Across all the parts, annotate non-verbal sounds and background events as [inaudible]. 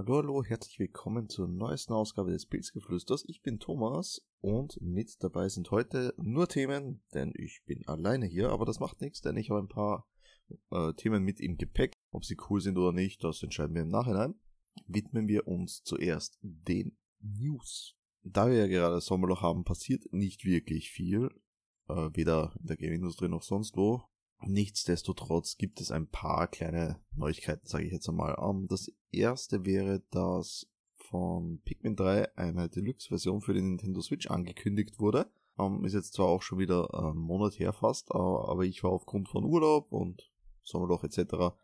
Hallo, hallo, herzlich willkommen zur neuesten Ausgabe des Pilzgeflüsters. Ich bin Thomas und mit dabei sind heute nur Themen, denn ich bin alleine hier, aber das macht nichts, denn ich habe ein paar äh, Themen mit im Gepäck. Ob sie cool sind oder nicht, das entscheiden wir im Nachhinein. Widmen wir uns zuerst den News. Da wir ja gerade Sommerloch haben, passiert nicht wirklich viel, äh, weder in der Game-Industrie noch sonst wo. Nichtsdestotrotz gibt es ein paar kleine Neuigkeiten, sage ich jetzt einmal. Um, ähm, das erste wäre, dass von Pikmin 3 eine Deluxe-Version für den Nintendo Switch angekündigt wurde. Um, ähm, ist jetzt zwar auch schon wieder einen Monat her fast, aber ich war aufgrund von Urlaub und Sommerloch etc.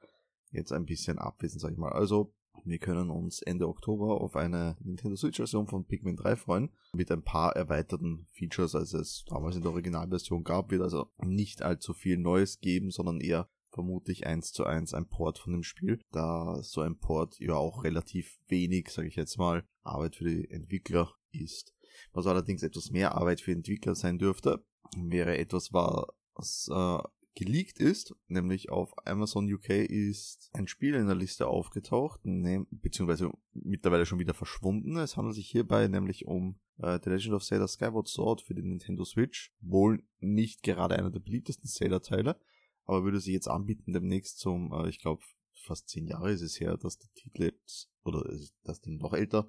jetzt ein bisschen abwesend, sag ich mal. Also wir können uns Ende Oktober auf eine Nintendo Switch-Version von Pikmin 3 freuen, mit ein paar erweiterten Features, als es damals in der Originalversion gab. Wird also nicht allzu viel Neues geben, sondern eher vermutlich eins zu eins ein Port von dem Spiel, da so ein Port ja auch relativ wenig, sage ich jetzt mal, Arbeit für die Entwickler ist. Was allerdings etwas mehr Arbeit für Entwickler sein dürfte, wäre etwas, was äh, geleakt ist, nämlich auf Amazon UK ist ein Spiel in der Liste aufgetaucht, ne, beziehungsweise mittlerweile schon wieder verschwunden. Es handelt sich hierbei nämlich um äh, The Legend of Zelda Skyward Sword für den Nintendo Switch. Wohl nicht gerade einer der beliebtesten Zelda-Teile, aber würde sich jetzt anbieten demnächst zum, äh, ich glaube, fast zehn Jahre ist es her, dass der Titel jetzt, oder das Ding noch älter.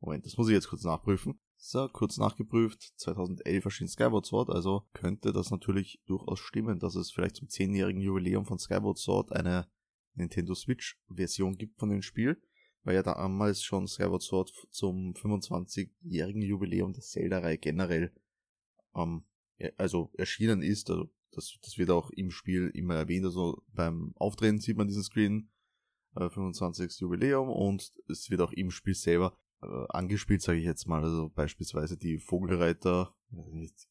Moment, das muss ich jetzt kurz nachprüfen. So, kurz nachgeprüft, 2011 erschien Skyward Sword, also könnte das natürlich durchaus stimmen, dass es vielleicht zum 10-jährigen Jubiläum von Skyward Sword eine Nintendo Switch Version gibt von dem Spiel, weil ja damals schon Skyward Sword zum 25-jährigen Jubiläum der Zelda-Reihe generell ähm, also erschienen ist, also das, das wird auch im Spiel immer erwähnt, also beim Auftreten sieht man diesen Screen, äh, 25. Jubiläum und es wird auch im Spiel selber äh, angespielt, sage ich jetzt mal. Also beispielsweise die Vogelreiter,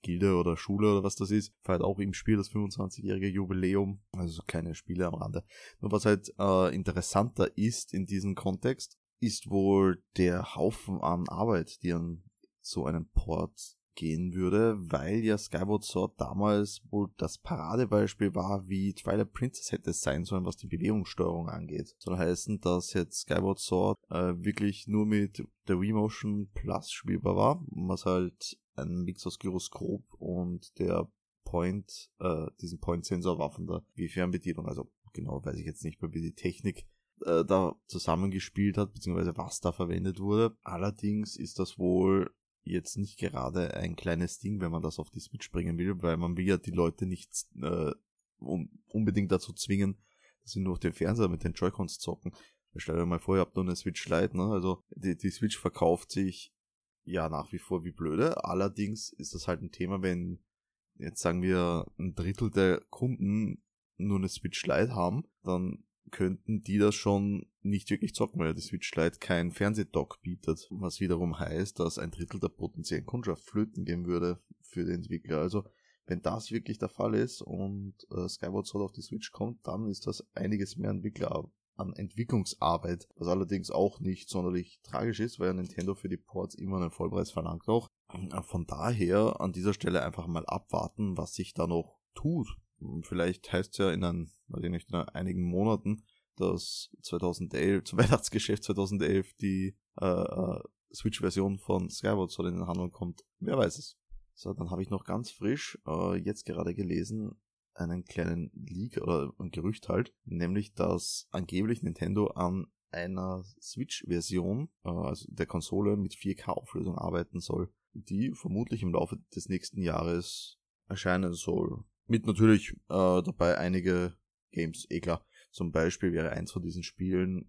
Gilde oder Schule oder was das ist, feiert auch im Spiel das 25-jährige Jubiläum. Also keine Spiele am Rande. Nur was halt äh, interessanter ist in diesem Kontext, ist wohl der Haufen an Arbeit, die an so einen Port gehen würde, weil ja Skyward Sword damals wohl das Paradebeispiel war, wie Twilight Princess hätte sein sollen, was die Bewegungssteuerung angeht. Soll heißen, dass jetzt Skyward Sword äh, wirklich nur mit der Wii Motion Plus spielbar war, was halt ein Mix aus Gyroskop und der Point, äh, diesen Point-Sensor war von der Wii-Fernbedienung. Also genau weiß ich jetzt nicht mehr, wie die Technik äh, da zusammengespielt hat, beziehungsweise was da verwendet wurde. Allerdings ist das wohl jetzt nicht gerade ein kleines Ding, wenn man das auf die Switch bringen will, weil man will ja die Leute nicht äh, unbedingt dazu zwingen, dass sie nur auf dem Fernseher mit den Joy-Cons zocken. Stell dir mal vor, ihr habt nur eine Switch Lite, ne? Also die, die Switch verkauft sich ja nach wie vor wie blöde. Allerdings ist das halt ein Thema, wenn jetzt sagen wir ein Drittel der Kunden nur eine Switch Lite haben, dann könnten die das schon nicht wirklich zocken, weil die Switch Lite kein Fernsehdock bietet, was wiederum heißt, dass ein Drittel der potenziellen Kundschaft flöten gehen würde für den Entwickler. Also wenn das wirklich der Fall ist und äh, Skyward Sword auf die Switch kommt, dann ist das einiges mehr Entwickler an Entwicklungsarbeit, was allerdings auch nicht sonderlich tragisch ist, weil Nintendo für die Ports immer einen Vollpreis verlangt auch. Von daher an dieser Stelle einfach mal abwarten, was sich da noch tut. Vielleicht heißt es ja in, ein, nicht, in einigen Monaten, dass 2011, zum [laughs] Weihnachtsgeschäft 2011 die äh, äh, Switch-Version von Skyward Sword in den Handel kommt. Wer weiß es. So, dann habe ich noch ganz frisch, äh, jetzt gerade gelesen, einen kleinen Leak oder ein Gerücht halt, nämlich dass angeblich Nintendo an einer Switch-Version, äh, also der Konsole mit 4K-Auflösung arbeiten soll, die vermutlich im Laufe des nächsten Jahres erscheinen soll. Mit natürlich äh, dabei einige Games, eh klar. Zum Beispiel wäre eins von diesen Spielen,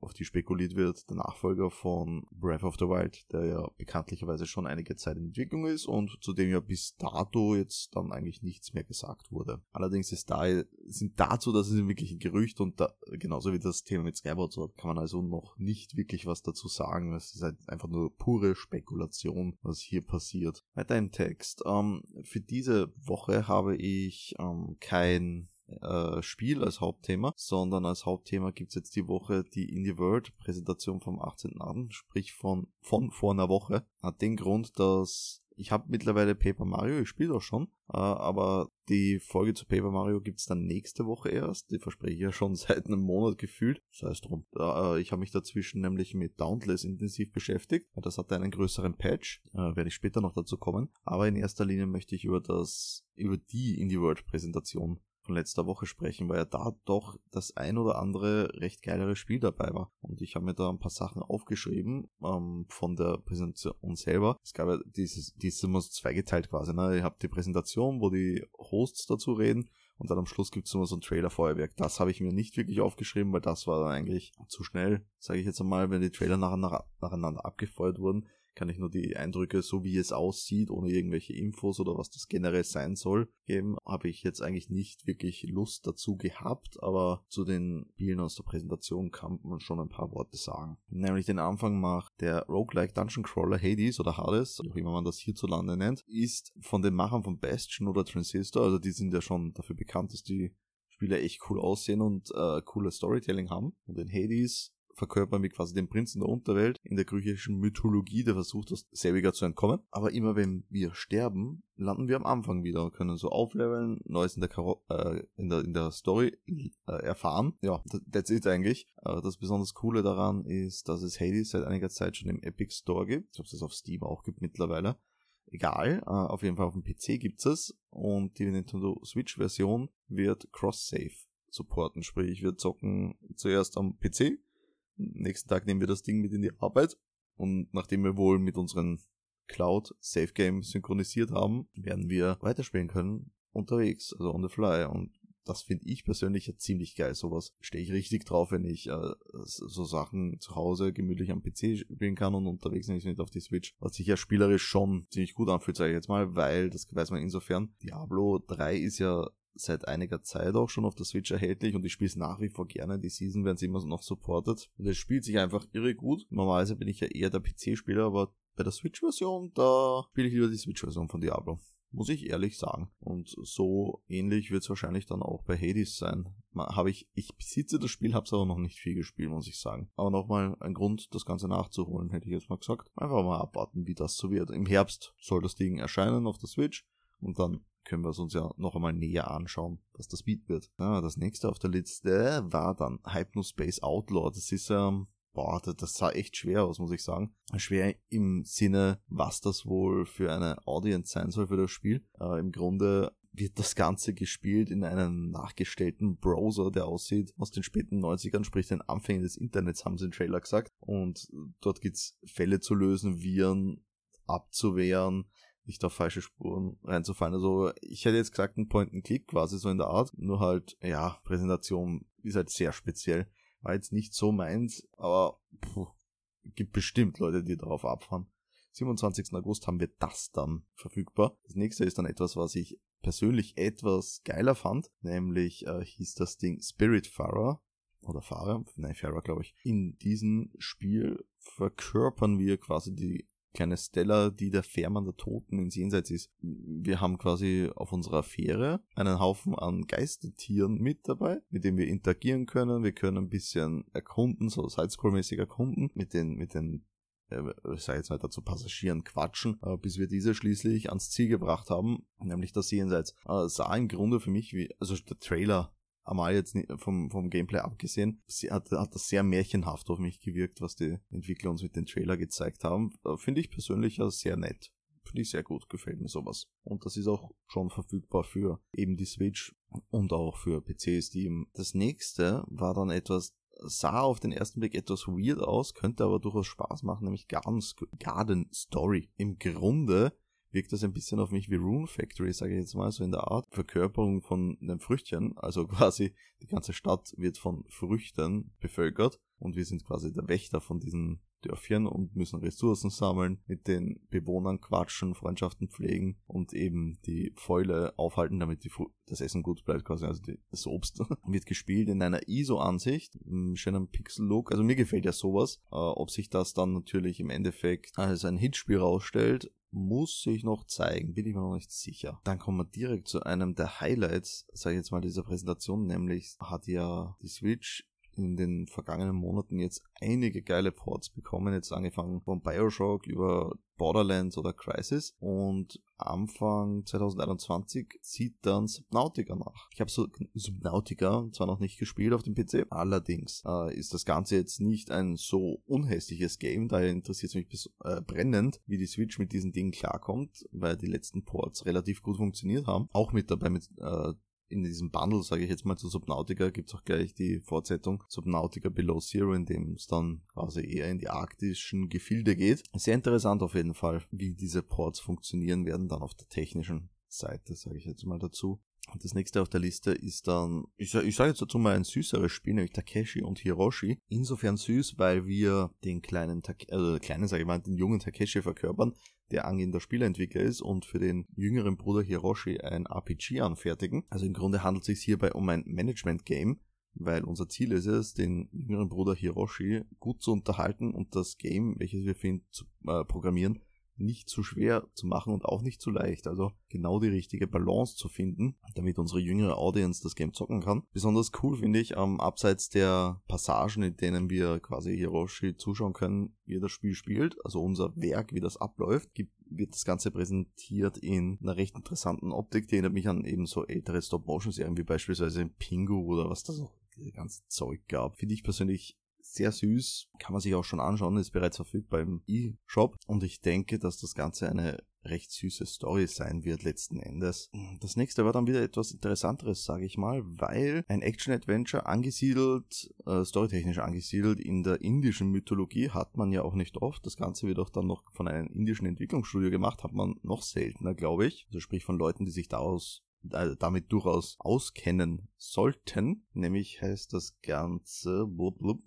auf die spekuliert wird, der Nachfolger von Breath of the Wild, der ja bekanntlicherweise schon einige Zeit in Entwicklung ist und zu dem ja bis dato jetzt dann eigentlich nichts mehr gesagt wurde. Allerdings ist da, sind dazu, das ist wirklich ein Gerücht und da, genauso wie das Thema mit Skyward Sword, kann man also noch nicht wirklich was dazu sagen. Es ist halt einfach nur pure Spekulation, was hier passiert. Weiter im Text. Ähm, für diese Woche habe ich ähm, kein äh, Spiel als Hauptthema, sondern als Hauptthema gibt's jetzt die Woche die Indie World Präsentation vom 18.8., sprich von, von vor einer Woche. Hat den Grund, dass Ich habe mittlerweile Paper Mario, ich spiele auch schon, äh, aber die Folge zu Paper Mario gibt's dann nächste Woche erst. Die verspreche ich ja schon [laughs] seit einem Monat gefühlt. Das heißt drum. Äh, ich habe mich dazwischen nämlich mit Dauntless intensiv beschäftigt. Das hatte einen größeren Patch, werde ich später noch dazu kommen. Aber in erster Linie möchte ich über das, über die Indie World Präsentation von letzter Woche sprechen, weil ja da doch das ein oder andere recht geilere Spiel dabei war. Und ich habe mir da ein paar Sachen aufgeschrieben ähm, von der Präsentation selber. Es gab ja dieses, dieses immer so zweigeteilt quasi. Ne? Ihr habt die Präsentation, wo die Hosts dazu reden und dann am Schluss gibt es immer so ein Trailer-Feuerwerk. Das habe ich mir nicht wirklich aufgeschrieben, weil das war dann eigentlich zu schnell, sage ich jetzt einmal, wenn die Trailer nacheinander abgefeuert wurden kann ich nur die Eindrücke, so wie es aussieht, ohne irgendwelche Infos oder was das generell sein soll, geben. Habe ich jetzt eigentlich nicht wirklich Lust dazu gehabt, aber zu den Spielen aus der Präsentation kann man schon ein paar Worte sagen. Nämlich den Anfang macht der Roguelike Dungeon Crawler Hades oder Hades, wie auch immer man das hierzulande nennt, ist von den Machern von Bastion oder Transistor, also die sind ja schon dafür bekannt, dass die Spiele echt cool aussehen und äh, cooles Storytelling haben. Und in Hades verkörpern wir quasi den Prinzen der Unterwelt in der griechischen Mythologie, der versucht, aus selbiger zu entkommen. Aber immer wenn wir sterben, landen wir am Anfang wieder und können so aufleveln, Neues in der, Karo äh, in der, in der Story äh, erfahren. Ja, that's it eigentlich. Äh, das besonders Coole daran ist, dass es Hades seit einiger Zeit schon im Epic Store gibt. Ich glaube, es auf Steam auch gibt mittlerweile. Egal, äh, auf jeden Fall auf dem PC gibt's es und die Nintendo Switch Version wird Cross-Save supporten, sprich wir zocken zuerst am PC Nächsten Tag nehmen wir das Ding mit in die Arbeit und nachdem wir wohl mit unseren Cloud Safe Game synchronisiert haben, werden wir weiterspielen können unterwegs, also on the fly und das finde ich persönlich ja ziemlich geil. Sowas stehe ich richtig drauf, wenn ich äh, so Sachen zu Hause gemütlich am PC spielen kann und unterwegs nicht auf die Switch. Was sich ja spielerisch schon ziemlich gut anfühlt, sage ich jetzt mal, weil das weiß man insofern. Diablo 3 ist ja seit einiger Zeit auch schon auf der Switch erhältlich und ich spiele es nach wie vor gerne. Die Season werden sie immer noch supportet. Und es spielt sich einfach irre gut. Normalerweise bin ich ja eher der PC-Spieler, aber bei der Switch-Version, da spiele ich lieber die Switch-Version von Diablo. Muss ich ehrlich sagen. Und so ähnlich wird es wahrscheinlich dann auch bei Hades sein. Habe ich, ich besitze das Spiel, habe es aber noch nicht viel gespielt, muss ich sagen. Aber nochmal ein Grund, das Ganze nachzuholen, hätte ich jetzt mal gesagt. Einfach mal abwarten, wie das so wird. Im Herbst soll das Ding erscheinen auf der Switch und dann können wir es uns ja noch einmal näher anschauen, was das bieten wird. Ja, das nächste auf der Liste war dann Hypnospace Outlaw. Das ist, ähm, boah, das sah echt schwer aus, muss ich sagen. Schwer im Sinne, was das wohl für eine Audience sein soll für das Spiel. Äh, Im Grunde wird das Ganze gespielt in einem nachgestellten Browser, der aussieht aus den späten 90ern, sprich den Anfängen des Internets, haben sie im Trailer gesagt. Und dort gibt's Fälle zu lösen, Viren abzuwehren, nicht auf falsche Spuren reinzufallen. Also ich hätte jetzt gesagt, ein Point-and-Click quasi so in der Art, nur halt, ja, Präsentation ist halt sehr speziell. War jetzt nicht so meins, aber puh, gibt bestimmt Leute, die darauf abfahren. 27. August haben wir das dann verfügbar. Das nächste ist dann etwas, was ich persönlich etwas geiler fand, nämlich äh, hieß das Ding Spiritfarer oder Fahrer, nein, Fahrer glaube ich. In diesem Spiel verkörpern wir quasi die kleine Stella, die der Fährmann der Toten ins Jenseits ist. Wir haben quasi auf unserer Fähre einen Haufen an Geistertieren mit dabei, mit denen wir interagieren können. Wir können ein bisschen erkunden, so Sidescroll-mäßig erkunden, mit den, mit den äh, ich sage jetzt mal dazu Passagieren quatschen, äh, bis wir diese schließlich ans Ziel gebracht haben, nämlich das Jenseits. Äh, sah im Grunde für mich wie, also der Trailer einmal jetzt vom, vom Gameplay abgesehen, hat, hat das sehr märchenhaft auf mich gewirkt, was die Entwickler uns mit dem Trailer gezeigt haben. Finde ich persönlich ja sehr nett. Finde ich sehr gut, gefällt mir sowas. Und das ist auch schon verfügbar für eben die Switch und auch für PC, Steam. Das nächste war dann etwas, sah auf den ersten Blick etwas weird aus, könnte aber durchaus Spaß machen, nämlich Garden Story. Im Grunde wirkt das ein bisschen auf mich wie Rune Factory, sage ich jetzt mal, so in der Art Verkörperung von einem Früchtchen. Also [laughs] quasi die ganze Stadt wird von Früchten bevölkert und wir sind quasi der Wächter von diesen Dörfchen und müssen Ressourcen sammeln, mit den Bewohnern quatschen, Freundschaften pflegen und eben die Fäule aufhalten, damit das Essen gut bleibt, quasi, also die, das Obst. [laughs] wird gespielt in einer ISO-Ansicht, schönen Pixel-Look. Also mir gefällt ja sowas. Äh, ob sich das dann natürlich im Endeffekt als ein Hitspiel rausstellt, muss sich noch zeigen, bin ich mir noch nicht sicher. Dann kommen wir direkt zu einem der Highlights, sage ich jetzt mal, dieser Präsentation, nämlich hat ja die Switch in den vergangenen Monaten jetzt einige geile Ports bekommen, jetzt angefangen von Bioshock über Borderlands oder Crisis und Anfang 2021 zieht dann Subnautica nach. Ich habe so Subnautica zwar noch nicht gespielt auf dem PC, allerdings äh, ist das Ganze jetzt nicht ein so unhässliches Game, daher interessiert es mich bis, äh, brennend, wie die Switch mit diesen Dingen klarkommt, weil die letzten Ports relativ gut funktioniert haben. Auch mit dabei mit äh, in diesem Bundle, sage ich jetzt mal zu Subnautica, gibt's auch gleich die Fortsetzung Subnautica Below Zero, in dem es dann quasi eher in die arktischen Gefilde geht. Sehr interessant auf jeden Fall, wie diese Ports funktionieren werden, dann auf der technischen Seite, sage ich jetzt mal dazu. Und das nächste auf der Liste ist dann, ich, ich sage jetzt dazu mal ein süßeres Spiel, nämlich Takeshi und Hiroshi. Insofern süß, weil wir den kleinen, also kleinen, sage ich mal, den jungen Takeshi verkörpern, der angehender Spieleentwickler ist und für den jüngeren Bruder Hiroshi ein RPG anfertigen. Also im Grunde handelt es sich hierbei um ein Management-Game, weil unser Ziel ist es, den jüngeren Bruder Hiroshi gut zu unterhalten und das Game, welches wir für ihn zu, äh, programmieren, nicht zu schwer zu machen und auch nicht zu leicht. Also genau die richtige Balance zu finden, damit unsere jüngere Audience das Game zocken kann. Besonders cool finde ich, ähm, abseits der Passagen, in denen wir quasi Hiroshi zuschauen können, wie er das Spiel spielt, also unser Werk, wie das abläuft, gibt, wird das Ganze präsentiert in einer recht interessanten Optik, die erinnert mich an eben so ältere Stop-Motion-Serien wie beispielsweise Pingu oder was das diese ganze Zeug gab. Finde ich persönlich sehr süß, kann man sich auch schon anschauen, ist bereits verfügbar im E-Shop und ich denke, dass das Ganze eine recht süße Story sein wird letzten Endes. Das nächste war dann wieder etwas Interessanteres, sage ich mal, weil ein Action-Adventure angesiedelt, äh, storytechnisch angesiedelt in der indischen Mythologie hat man ja auch nicht oft. Das Ganze wird auch dann noch von einem indischen Entwicklungsstudio gemacht, hat man noch seltener, glaube ich. Also sprich von Leuten, die sich daraus damit durchaus auskennen sollten. Nämlich heißt das Ganze, blub, blub,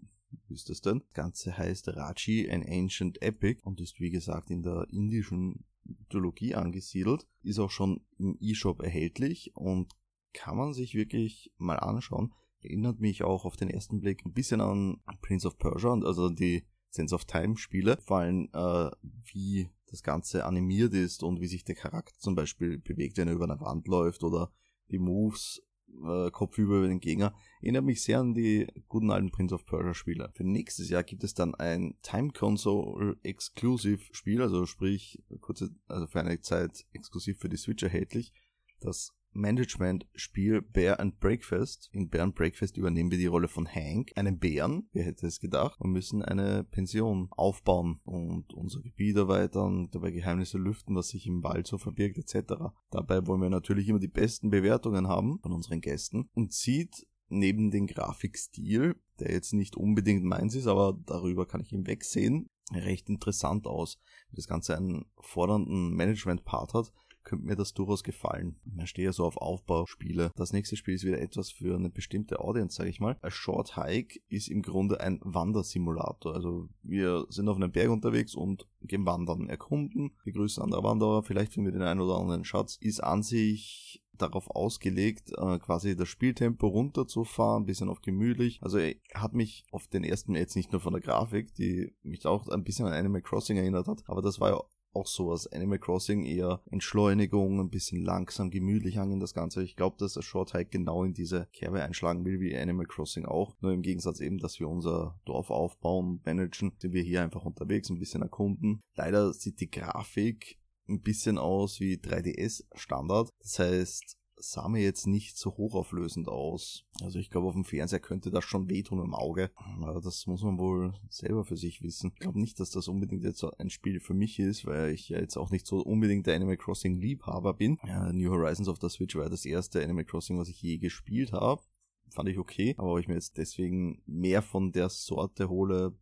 ist das denn? Das Ganze heißt Raji, an Ancient Epic und ist wie gesagt in der indischen Mythologie angesiedelt, ist auch schon im E-Shop erhältlich und kann man sich wirklich mal anschauen. Erinnert mich auch auf den ersten Blick ein bisschen an Prince of Persia und also die Sense of Time Spiele, vor allem äh, wie das Ganze animiert ist und wie sich der Charakter zum Beispiel bewegt, wenn er über eine Wand läuft oder die Moves äh, kopfüber über den Gegner. Erinnert mich sehr an die guten alten Prince of Persia Spiele. Für nächstes Jahr gibt es dann ein Time Console Exclusive Spiel, also sprich kurze, also für eine Zeit exklusiv für die Switch erhältlich, das Management-Spiel Bear and Breakfast. In Bear and Breakfast übernehmen wir die Rolle von Hank, einem Bären, wer hätte es gedacht, und müssen eine Pension aufbauen und unser Gebiet erweitern, dabei Geheimnisse lüften, was sich im Wald so verbirgt, etc. Dabei wollen wir natürlich immer die besten Bewertungen haben von unseren Gästen und sieht neben den Grafikstil, der jetzt nicht unbedingt meins ist, aber darüber kann ich hinwegsehen, recht interessant aus. Das Ganze einen fordernden Management-Part hat, könnte mir das durchaus gefallen. Ich stehe ja so auf Aufbauspiele. Das nächste Spiel ist wieder etwas für eine bestimmte Audience, sage ich mal. A Short Hike ist im Grunde ein Wandersimulator. Also wir sind auf einem Berg unterwegs und gehen wandern, erkunden, begrüßen andere Wanderer, vielleicht finden wir den einen oder anderen Schatz. Ist an sich darauf ausgelegt, äh, quasi das Spieltempo runterzufahren, bisschen auf gemütlich. Also er hat mich auf den ersten jetzt nicht nur von der Grafik, die mich auch ein bisschen an Animal Crossing erinnert hat, aber das war ja auch sowas. Animal Crossing eher Entschleunigung, ein bisschen langsam, gemütlich angehen das Ganze. Ich glaube, dass der Short Hike genau in diese Kerbe einschlagen will, wie Animal Crossing auch. Nur im Gegensatz eben, dass wir unser Dorf aufbauen, managen, sind wir hier einfach unterwegs, ein bisschen erkunden. Leider sieht die Grafik ein bisschen aus wie 3DS Standard. Das heißt, sah mir jetzt nicht so hochauflösend aus. Also ich glaube, auf dem Fernseher könnte das schon wehtun im Auge. Aber das muss man wohl selber für sich wissen. Ich glaube nicht, dass das unbedingt jetzt ein Spiel für mich ist, weil ich ja jetzt auch nicht so unbedingt der Animal Crossing Liebhaber bin. Ja, New Horizons auf der Switch war das erste Animal Crossing, was ich je gespielt habe. Fand ich okay, aber ob ich mir jetzt deswegen mehr von der Sorte hole,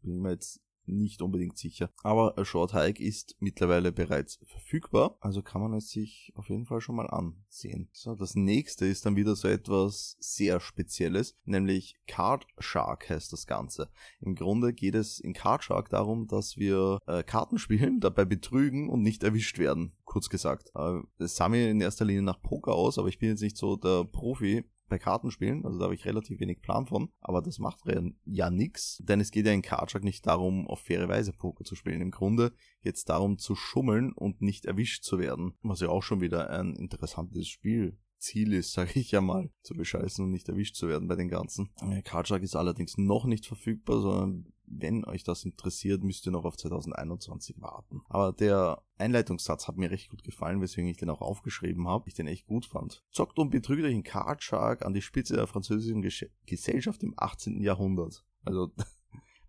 bin ich mir jetzt nicht unbedingt sicher. Aber Short Hike ist mittlerweile bereits verfügbar, also kann man es sich auf jeden Fall schon mal ansehen. So, das nächste ist dann wieder so etwas sehr Spezielles, nämlich Card Shark heißt das Ganze. Im Grunde geht es in Card Shark darum, dass wir äh, Karten spielen, dabei betrügen und nicht erwischt werden. Kurz gesagt. Äh, es sah mir in erster Linie nach Poker aus, aber ich bin jetzt nicht so der Profi bei Kartenspielen, also da habe ich relativ wenig Plan von, aber das macht ja nix, denn es geht ja in Cardshag nicht darum, auf faire Weise Poker zu spielen. Im Grunde es darum zu schummeln und nicht erwischt zu werden, was ja auch schon wieder ein interessantes Spiel Ziel ist, [laughs] sage ich ja mal, zu bescheißen und nicht erwischt zu werden bei den ganzen. Äh, Card ist allerdings noch nicht verfügbar, sondern wenn euch das interessiert, müsst ihr noch auf 2021 warten. Aber der Einleitungssatz hat mir recht gut gefallen, weswegen ich den auch aufgeschrieben habe. Ich den echt gut fand. Zockt und betrügt euch in Card Shark an die Spitze der französischen Gesellschaft im 18. Jahrhundert. Also [laughs]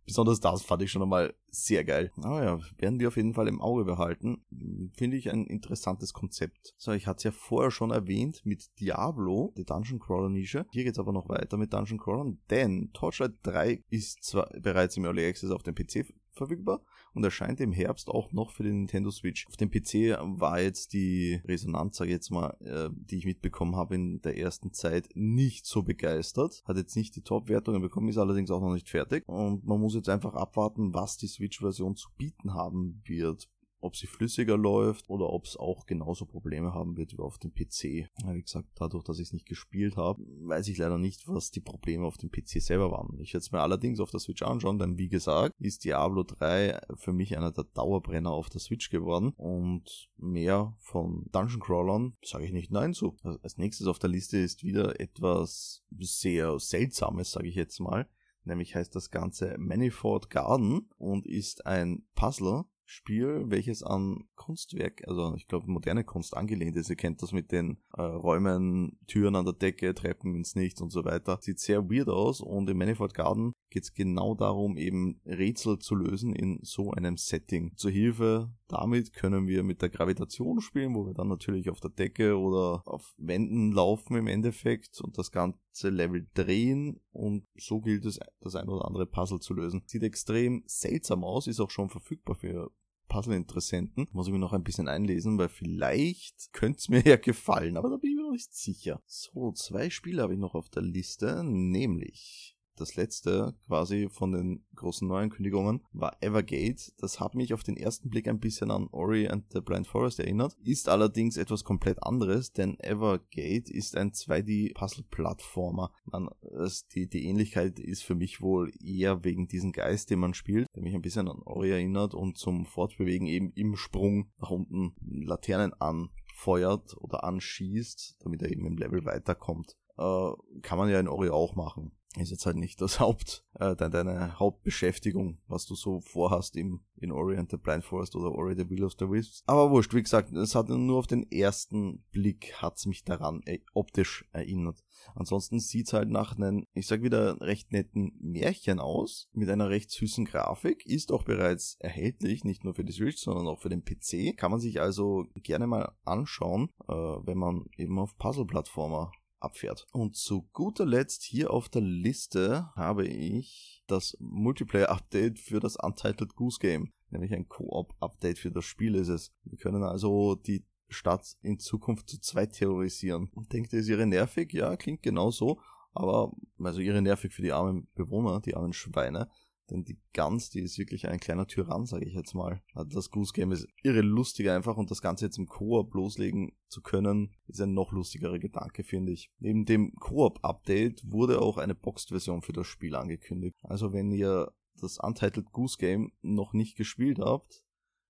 besonders das fand ich schon einmal sehr geil. Aber ja, werden wir auf jeden Fall im Auge behalten. Finde ich ein interessantes Konzept. So, ich hatte es ja vorher schon erwähnt mit Diablo, der Dungeon Crawler Nische. Hier geht es aber noch weiter mit Dungeon Crawlern, denn Torchlight 3 ist zwar bereits im Early Access auf dem PC verfügbar und erscheint im Herbst auch noch für den Nintendo Switch. Auf dem PC war jetzt die Resonanz, sage ich jetzt mal, äh, die ich mitbekommen habe in der ersten Zeit, nicht so begeistert. Hat jetzt nicht die Top-Wertungen bekommen, ist allerdings auch noch nicht fertig. Und man muss jetzt einfach abwarten, was die Switch-Version zu bieten haben wird ob sie flüssiger läuft oder ob es auch genauso Probleme haben wird wie auf dem PC. Wie gesagt, dadurch, dass ich es nicht gespielt habe, weiß ich leider nicht, was die Probleme auf dem PC selber waren. Ich werde es mir allerdings auf der Switch anschauen, denn wie gesagt, ist Diablo 3 für mich einer der Dauerbrenner auf der Switch geworden und mehr von Dungeon Crawlern sage ich nicht nein zu. Als nächstes auf der Liste ist wieder etwas sehr Seltsames, sage ich jetzt mal. Nämlich heißt das Ganze Manifold Garden und ist ein Puzzler, Spiel, welches an Kunstwerk, also ich glaube moderne Kunst angelehnt ist. Ihr kennt das mit den äh, Räumen, Türen an der Decke, Treppen ins Nichts und so weiter. Sieht sehr weird aus und im Manifold Garden geht es genau darum, eben Rätsel zu lösen in so einem Setting. Zur Hilfe damit können wir mit der Gravitation spielen, wo wir dann natürlich auf der Decke oder auf Wänden laufen im Endeffekt und das ganze Level drehen und so gilt es, das ein oder andere Puzzle zu lösen. Sieht extrem seltsam aus, ist auch schon verfügbar für Puzzle-Interessenten. Muss ich mir noch ein bisschen einlesen, weil vielleicht könnte es mir [laughs] ja gefallen, aber da bin ich mir noch nicht sicher. So, zwei Spiele habe ich noch auf der Liste, nämlich das letzte quasi von den großen Neuankündigungen war Evergate. Das hat mich auf den ersten Blick ein bisschen an Ori and the Blind Forest erinnert, ist allerdings etwas komplett anderes, denn Evergate ist ein 2D-Puzzle-Plattformer. Die, die Ähnlichkeit ist für mich wohl eher wegen diesem Geist, den man spielt, der mich ein bisschen an Ori erinnert und zum Fortbewegen eben im Sprung nach unten Laternen anfeuert oder anschießt, damit er eben im Level weiterkommt. Äh, kann man ja in Ori auch machen ist jetzt halt nicht das [laughs] Haupt, äh, deine Hauptbeschäftigung, was du so vorhast im, in Orient the Blind Forest oder Ori the Will of the Wisps. Aber wurscht, wie gesagt, es hat nur auf den ersten Blick hat's mich daran äh, optisch erinnert. Ansonsten sieht's halt nach einem, ich sag wieder, recht netten Märchen aus, mit einer recht süßen Grafik, ist auch bereits erhältlich, nicht nur für die Switch, sondern auch für den PC. Kann man sich also gerne mal anschauen, äh, wenn man eben auf Puzzle-Plattformer abfährt. Und zu guter Letzt hier auf der Liste habe ich das Multiplayer-Update für das Untitled Goose Game. Nämlich ein Koop-Update für das Spiel ist es. Wir können also die Stadt in Zukunft zu zweit terrorisieren. Und denkt ihr, ist ihre nervig? Ja, klingt genau so. Aber, also ihre nervig für die armen Bewohner, die armen Schweine. Denn die Gans, die ist wirklich ein kleiner Tyrann, sage ich jetzt mal. Also das Goose Game ist irre lustig einfach und das Ganze jetzt im Koop loslegen zu können, ist ein noch lustigerer Gedanke, finde ich. Neben dem Koop-Update wurde auch eine Boxed-Version für das Spiel angekündigt. Also wenn ihr das Untitled Goose Game noch nicht gespielt habt,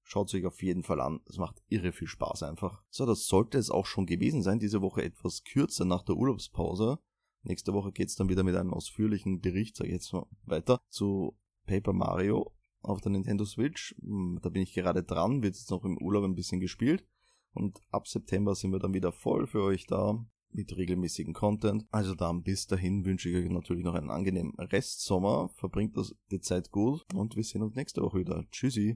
Schaut euch auf jeden Fall an. Es macht irre viel Spaß einfach. So, das sollte es auch schon gewesen sein. Diese Woche etwas kürzer nach der Urlaubspause. Nächste Woche geht's dann wieder mit einem ausführlichen Bericht, sage ich jetzt mal weiter, zu Paper Mario auf der Nintendo Switch. Hm, da bin ich gerade dran, wird jetzt noch im Urlaub ein bisschen gespielt. Und ab September sind wir dann wieder voll für euch da mit regelmäßigen Content. Also dann bis dahin wünsche ich euch natürlich noch einen angenehmen Restsommer. Verbringt das die Zeit gut und wir sehen uns nächste Woche wieder. Tschüssi.